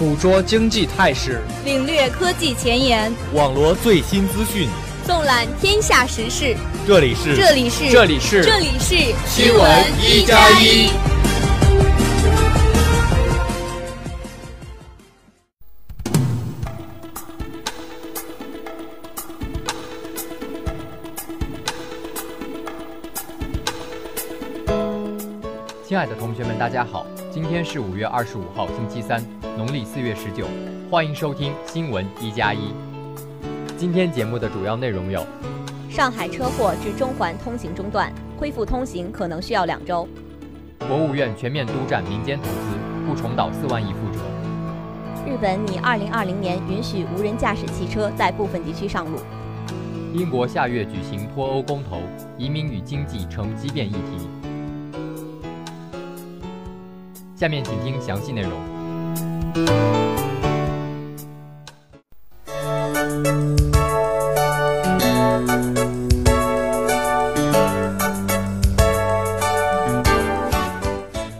捕捉经济态势，领略科技前沿，网罗最新资讯，纵览天下时事。这里是这里是这里是这里是新闻一加一。亲爱的同学们，大家好，今天是五月二十五号，星期三。农历四月十九，欢迎收听新闻一加一。今天节目的主要内容有：上海车祸致中环通行中断，恢复通行可能需要两周；国务院全面督战民间投资，不重蹈四万亿覆辙；日本拟二零二零年允许无人驾驶汽车在部分地区上路；英国下月举行脱欧公投，移民与经济成激变议题。下面请听详细内容。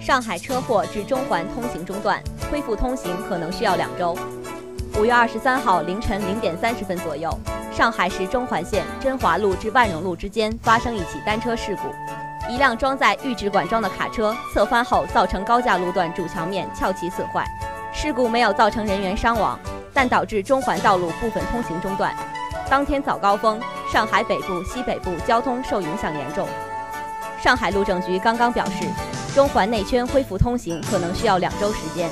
上海车祸致中环通行中断，恢复通行可能需要两周。五月二十三号凌晨零点三十分左右，上海市中环线真华路至万荣路之间发生一起单车事故，一辆装载预制管桩的卡车侧翻后，造成高架路段主桥面翘起损坏。事故没有造成人员伤亡，但导致中环道路部分通行中断。当天早高峰，上海北部、西北部交通受影响严重。上海路政局刚刚表示，中环内圈恢复通行可能需要两周时间。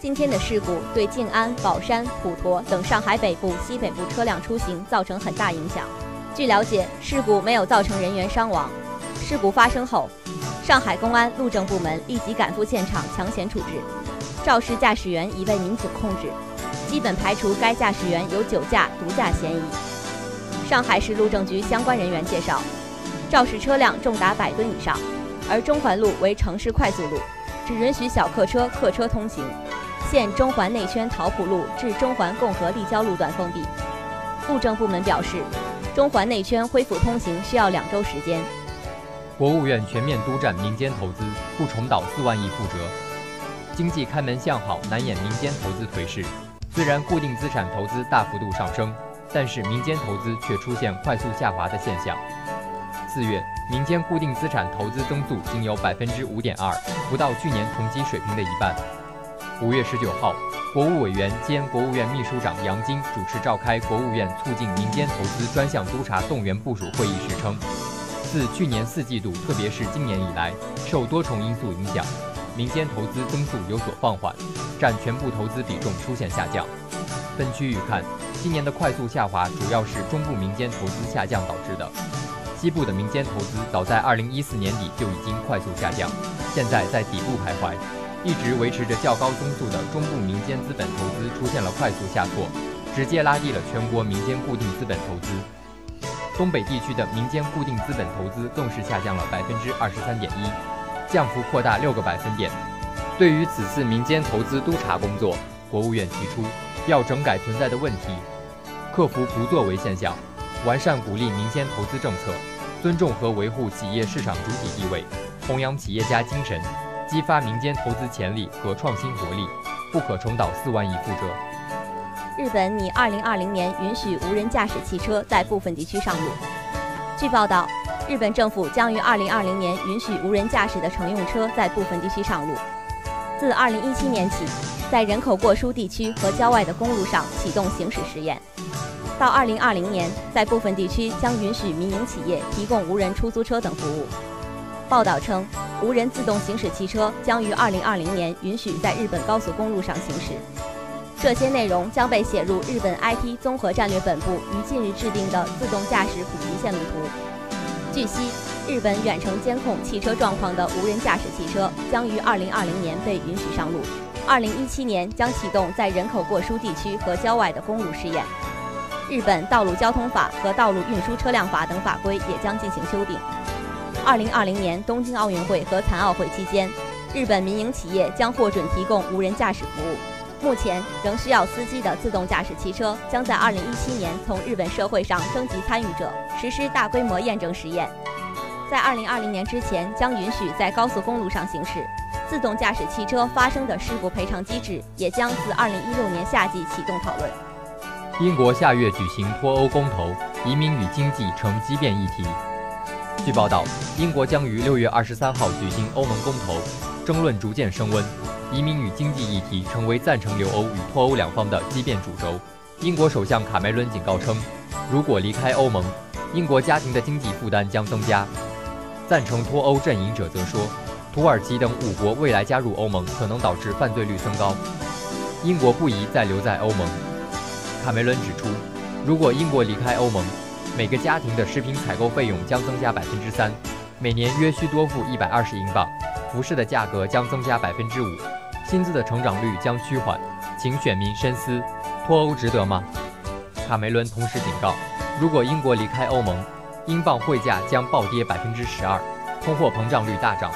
今天的事故对静安、宝山、普陀等上海北部、西北部车辆出行造成很大影响。据了解，事故没有造成人员伤亡。事故发生后，上海公安、路政部门立即赶赴现场抢险处置。肇事驾驶员已被民警控制，基本排除该驾驶员有酒驾、毒驾嫌疑。上海市路政局相关人员介绍，肇事车辆重达百吨以上，而中环路为城市快速路，只允许小客车、客车通行。现中环内圈桃浦路至中环共和立交路段封闭。路政部门表示，中环内圈恢复通行需要两周时间。国务院全面督战民间投资，不重蹈四万亿覆辙。经济开门向好，难掩民间投资颓势。虽然固定资产投资大幅度上升，但是民间投资却出现快速下滑的现象。四月，民间固定资产投资增速仅有百分之五点二，不到去年同期水平的一半。五月十九号，国务委员兼国务院秘书长杨晶主持召开国务院促进民间投资专项督查动员部署会议时称，自去年四季度，特别是今年以来，受多重因素影响。民间投资增速有所放缓，占全部投资比重出现下降。分区域看，今年的快速下滑主要是中部民间投资下降导致的。西部的民间投资早在2014年底就已经快速下降，现在在底部徘徊。一直维持着较高增速的中部民间资本投资出现了快速下挫，直接拉低了全国民间固定资本投资。东北地区的民间固定资本投资更是下降了百分之二十三点一。降幅扩大六个百分点。对于此次民间投资督查工作，国务院提出要整改存在的问题，克服不作为现象，完善鼓励民间投资政策，尊重和维护企业市场主体地位，弘扬企业家精神，激发民间投资潜力和创新活力，不可重蹈四万亿覆辙。日本拟二零二零年允许无人驾驶汽车在部分地区上路。据报道。日本政府将于二零二零年允许无人驾驶的乘用车在部分地区上路。自二零一七年起，在人口过疏地区和郊外的公路上启动行驶试验。到二零二零年，在部分地区将允许民营企业提供无人出租车等服务。报道称，无人自动行驶汽车将于二零二零年允许在日本高速公路上行驶。这些内容将被写入日本 IT 综合战略本部于近日制定的自动驾驶普及线路图。据悉，日本远程监控汽车状况的无人驾驶汽车将于2020年被允许上路。二零一七年将启动在人口过疏地区和郊外的公路试验。日本道路交通法和道路运输车辆法等法规也将进行修订。二零二零年东京奥运会和残奥会期间，日本民营企业将获准提供无人驾驶服务。目前仍需要司机的自动驾驶汽车将在二零一七年从日本社会上征集参与者，实施大规模验证实验。在二零二零年之前，将允许在高速公路上行驶。自动驾驶汽车发生的事故赔偿机制也将自二零一六年夏季启动讨论。英国下月举行脱欧公投，移民与经济成激变议题。据报道，英国将于六月二十三号举行欧盟公投，争论逐渐升温，移民与经济议题成为赞成留欧与脱欧两方的激变主轴。英国首相卡梅伦警告称，如果离开欧盟，英国家庭的经济负担将增加。赞成脱欧阵营者则说，土耳其等五国未来加入欧盟可能导致犯罪率增高，英国不宜再留在欧盟。卡梅伦指出，如果英国离开欧盟，每个家庭的食品采购费用将增加百分之三，每年约需多付一百二十英镑；服饰的价格将增加百分之五，薪资的成长率将趋缓。请选民深思：脱欧值得吗？卡梅伦同时警告，如果英国离开欧盟，英镑汇价将暴跌百分之十二，通货膨胀率大涨。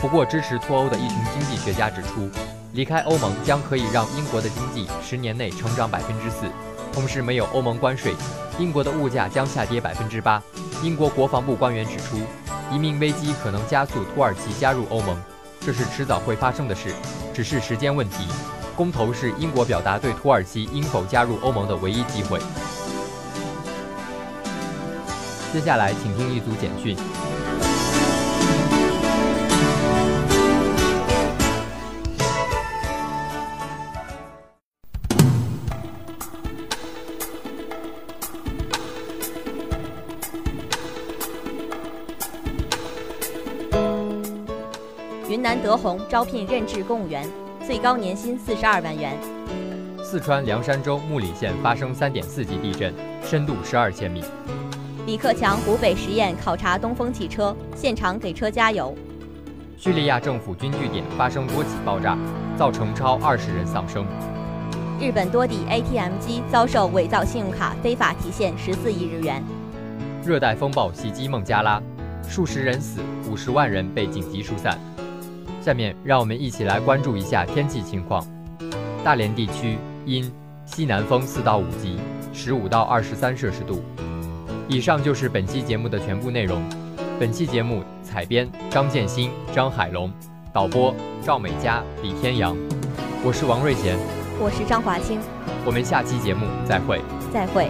不过，支持脱欧的一群经济学家指出。离开欧盟将可以让英国的经济十年内成长百分之四，同时没有欧盟关税，英国的物价将下跌百分之八。英国国防部官员指出，移民危机可能加速土耳其加入欧盟，这是迟早会发生的事，只是时间问题。公投是英国表达对土耳其应否加入欧盟的唯一机会。接下来，请听一组简讯。南德宏招聘任职公务员，最高年薪四十二万元。四川凉山州木里县发生三点四级地震，深度十二千米。李克强湖北十堰考察东风汽车，现场给车加油。叙利亚政府军据点发生多起爆炸，造成超二十人丧生。日本多地 ATM 机遭受伪造信用卡非法提现十四亿日元。热带风暴袭击孟加拉，数十人死，五十万人被紧急疏散。下面让我们一起来关注一下天气情况。大连地区阴，西南风四到五级，十五到二十三摄氏度。以上就是本期节目的全部内容。本期节目采编张建新、张海龙，导播赵美佳、李天阳。我是王瑞贤，我是张华清。我们下期节目再会。再会。